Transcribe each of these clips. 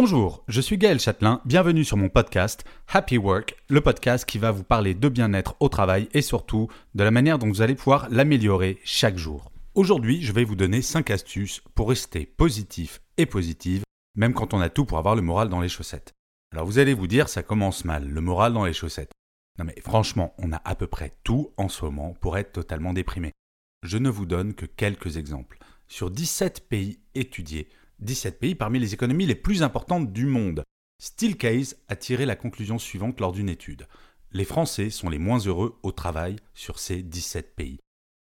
Bonjour, je suis Gaël Châtelain, bienvenue sur mon podcast Happy Work, le podcast qui va vous parler de bien-être au travail et surtout de la manière dont vous allez pouvoir l'améliorer chaque jour. Aujourd'hui, je vais vous donner 5 astuces pour rester positif et positive, même quand on a tout pour avoir le moral dans les chaussettes. Alors vous allez vous dire, ça commence mal, le moral dans les chaussettes. Non mais franchement, on a à peu près tout en ce moment pour être totalement déprimé. Je ne vous donne que quelques exemples. Sur 17 pays étudiés, 17 pays parmi les économies les plus importantes du monde. Steelcase a tiré la conclusion suivante lors d'une étude. Les Français sont les moins heureux au travail sur ces 17 pays.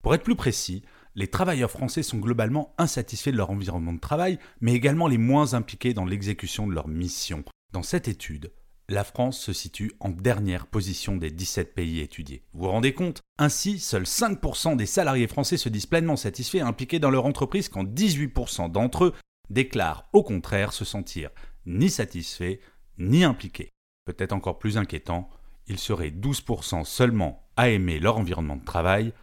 Pour être plus précis, les travailleurs français sont globalement insatisfaits de leur environnement de travail, mais également les moins impliqués dans l'exécution de leur mission. Dans cette étude, la France se situe en dernière position des 17 pays étudiés. Vous vous rendez compte? Ainsi, seuls 5% des salariés français se disent pleinement satisfaits et impliqués dans leur entreprise quand 18% d'entre eux déclarent au contraire se sentir ni satisfaits ni impliqués. Peut-être encore plus inquiétant, ils seraient 12% seulement à aimer leur environnement de travail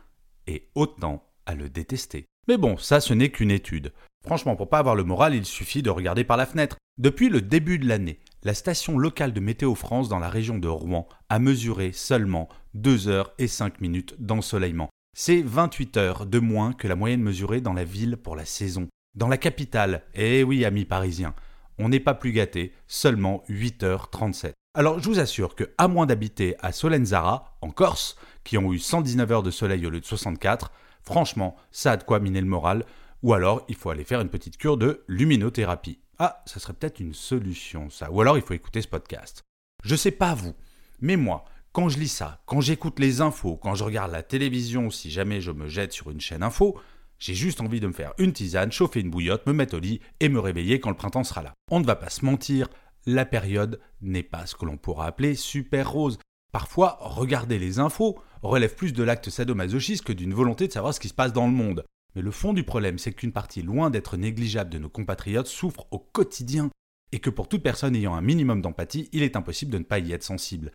et autant à le détester. Mais bon, ça ce n'est qu'une étude. Franchement, pour pas avoir le moral, il suffit de regarder par la fenêtre. Depuis le début de l'année, la station locale de Météo France dans la région de Rouen a mesuré seulement 2 heures et 5 minutes d'ensoleillement. C'est 28 heures de moins que la moyenne mesurée dans la ville pour la saison. Dans la capitale, eh oui amis parisiens, on n'est pas plus gâté, seulement 8h37. Alors je vous assure que, à moins d'habiter à Solenzara, en Corse, qui ont eu 119 heures de soleil au lieu de 64, franchement, ça a de quoi miner le moral, ou alors il faut aller faire une petite cure de luminothérapie. Ah, ça serait peut-être une solution ça, ou alors il faut écouter ce podcast. Je sais pas vous, mais moi, quand je lis ça, quand j'écoute les infos, quand je regarde la télévision, si jamais je me jette sur une chaîne info, j'ai juste envie de me faire une tisane, chauffer une bouillotte, me mettre au lit et me réveiller quand le printemps sera là. On ne va pas se mentir, la période n'est pas ce que l'on pourra appeler super rose. Parfois, regarder les infos relève plus de l'acte sadomasochiste que d'une volonté de savoir ce qui se passe dans le monde. Mais le fond du problème, c'est qu'une partie loin d'être négligeable de nos compatriotes souffre au quotidien, et que pour toute personne ayant un minimum d'empathie, il est impossible de ne pas y être sensible.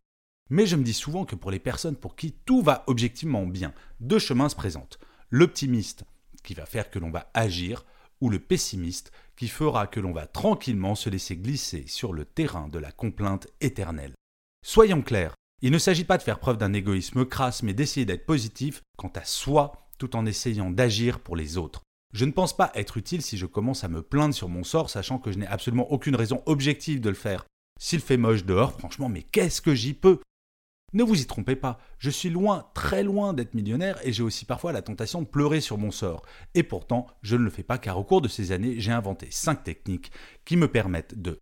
Mais je me dis souvent que pour les personnes pour qui tout va objectivement bien, deux chemins se présentent. L'optimiste, qui va faire que l'on va agir, ou le pessimiste, qui fera que l'on va tranquillement se laisser glisser sur le terrain de la complainte éternelle. Soyons clairs, il ne s'agit pas de faire preuve d'un égoïsme crasse, mais d'essayer d'être positif quant à soi tout en essayant d'agir pour les autres. Je ne pense pas être utile si je commence à me plaindre sur mon sort, sachant que je n'ai absolument aucune raison objective de le faire. S'il fait moche dehors, franchement, mais qu'est-ce que j'y peux? Ne vous y trompez pas, je suis loin, très loin d'être millionnaire et j'ai aussi parfois la tentation de pleurer sur mon sort. Et pourtant, je ne le fais pas car au cours de ces années, j'ai inventé 5 techniques qui me permettent de,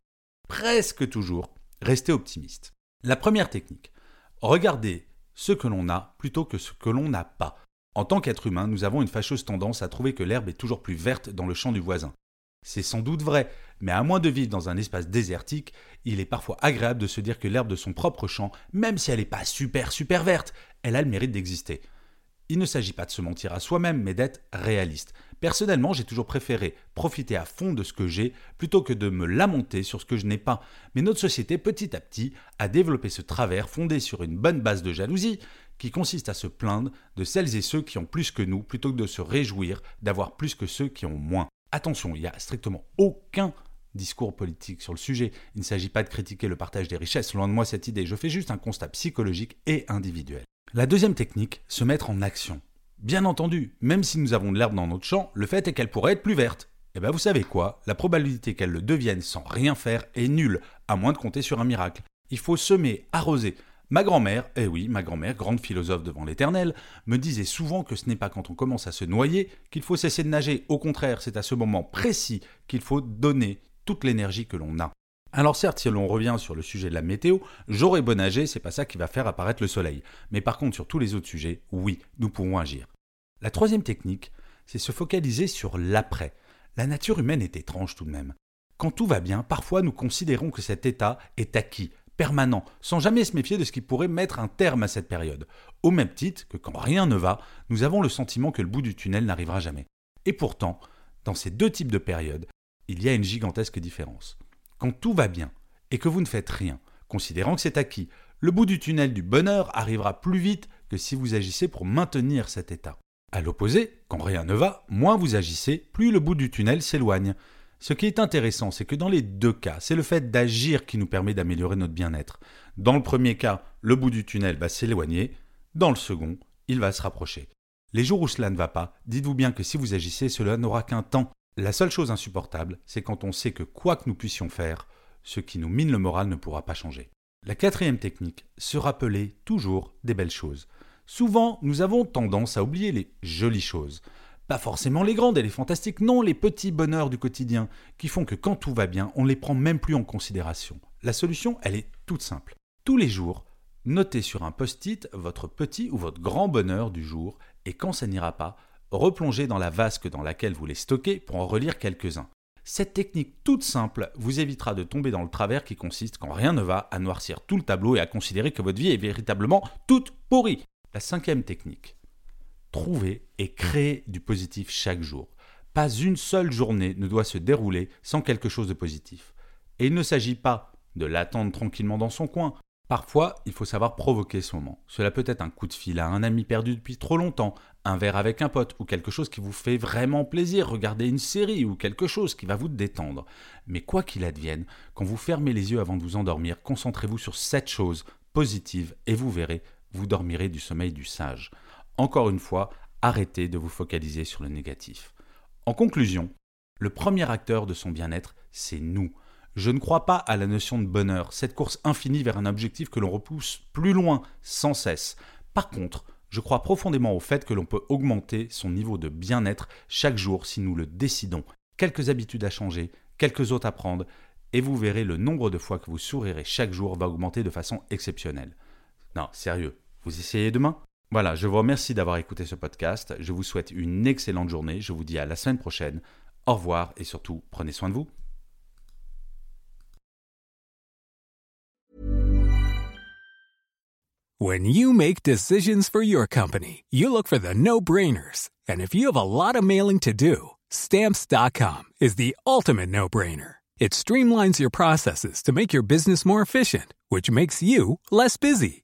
presque toujours, rester optimiste. La première technique, regardez ce que l'on a plutôt que ce que l'on n'a pas. En tant qu'être humain, nous avons une fâcheuse tendance à trouver que l'herbe est toujours plus verte dans le champ du voisin. C'est sans doute vrai, mais à moins de vivre dans un espace désertique, il est parfois agréable de se dire que l'herbe de son propre champ, même si elle n'est pas super super verte, elle a le mérite d'exister. Il ne s'agit pas de se mentir à soi-même, mais d'être réaliste. Personnellement, j'ai toujours préféré profiter à fond de ce que j'ai plutôt que de me lamenter sur ce que je n'ai pas. Mais notre société, petit à petit, a développé ce travers fondé sur une bonne base de jalousie qui consiste à se plaindre de celles et ceux qui ont plus que nous plutôt que de se réjouir d'avoir plus que ceux qui ont moins. Attention, il n'y a strictement aucun discours politique sur le sujet. Il ne s'agit pas de critiquer le partage des richesses, loin de moi cette idée, je fais juste un constat psychologique et individuel. La deuxième technique, se mettre en action. Bien entendu, même si nous avons de l'herbe dans notre champ, le fait est qu'elle pourrait être plus verte. Et bien vous savez quoi? La probabilité qu'elle le devienne sans rien faire est nulle, à moins de compter sur un miracle. Il faut semer, arroser. Ma grand-mère, eh oui, ma grand-mère, grande philosophe devant l'éternel, me disait souvent que ce n'est pas quand on commence à se noyer qu'il faut cesser de nager. Au contraire, c'est à ce moment précis qu'il faut donner toute l'énergie que l'on a. Alors certes, si l'on revient sur le sujet de la météo, et bon âgé, c'est pas ça qui va faire apparaître le soleil. Mais par contre, sur tous les autres sujets, oui, nous pouvons agir. La troisième technique, c'est se focaliser sur l'après. La nature humaine est étrange tout de même. Quand tout va bien, parfois nous considérons que cet état est acquis, permanent, sans jamais se méfier de ce qui pourrait mettre un terme à cette période. Au même titre que quand rien ne va, nous avons le sentiment que le bout du tunnel n'arrivera jamais. Et pourtant, dans ces deux types de périodes, il y a une gigantesque différence. Quand tout va bien et que vous ne faites rien, considérant que c'est acquis, le bout du tunnel du bonheur arrivera plus vite que si vous agissez pour maintenir cet état. À l'opposé, quand rien ne va, moins vous agissez, plus le bout du tunnel s'éloigne. Ce qui est intéressant, c'est que dans les deux cas, c'est le fait d'agir qui nous permet d'améliorer notre bien-être. Dans le premier cas, le bout du tunnel va s'éloigner, dans le second, il va se rapprocher. Les jours où cela ne va pas, dites-vous bien que si vous agissez, cela n'aura qu'un temps. La seule chose insupportable, c'est quand on sait que quoi que nous puissions faire, ce qui nous mine le moral ne pourra pas changer. La quatrième technique, se rappeler toujours des belles choses. Souvent, nous avons tendance à oublier les jolies choses. Pas forcément les grandes et les fantastiques, non, les petits bonheurs du quotidien, qui font que quand tout va bien, on ne les prend même plus en considération. La solution, elle est toute simple. Tous les jours, notez sur un post-it votre petit ou votre grand bonheur du jour, et quand ça n'ira pas, replongez dans la vasque dans laquelle vous les stockez pour en relire quelques-uns. Cette technique toute simple vous évitera de tomber dans le travers qui consiste, quand rien ne va, à noircir tout le tableau et à considérer que votre vie est véritablement toute pourrie. La cinquième technique, trouver et créer du positif chaque jour. Pas une seule journée ne doit se dérouler sans quelque chose de positif. Et il ne s'agit pas de l'attendre tranquillement dans son coin. Parfois, il faut savoir provoquer ce moment. Cela peut être un coup de fil à un ami perdu depuis trop longtemps, un verre avec un pote, ou quelque chose qui vous fait vraiment plaisir, regarder une série, ou quelque chose qui va vous détendre. Mais quoi qu'il advienne, quand vous fermez les yeux avant de vous endormir, concentrez-vous sur cette chose positive et vous verrez, vous dormirez du sommeil du sage. Encore une fois, arrêtez de vous focaliser sur le négatif. En conclusion, le premier acteur de son bien-être, c'est nous. Je ne crois pas à la notion de bonheur, cette course infinie vers un objectif que l'on repousse plus loin sans cesse. Par contre, je crois profondément au fait que l'on peut augmenter son niveau de bien-être chaque jour si nous le décidons. Quelques habitudes à changer, quelques autres à prendre, et vous verrez le nombre de fois que vous sourirez chaque jour va augmenter de façon exceptionnelle. Non, sérieux, vous essayez demain? Voilà, je vous remercie d'avoir écouté ce podcast. Je vous souhaite une excellente journée. Je vous dis à la semaine prochaine. Au revoir et surtout, prenez soin de vous. When you make decisions for your company, you look for the no-brainers. And if you have a lot of mailing to do, stamps.com is the ultimate no-brainer. It streamlines your processes to make your business more efficient, which makes you less busy.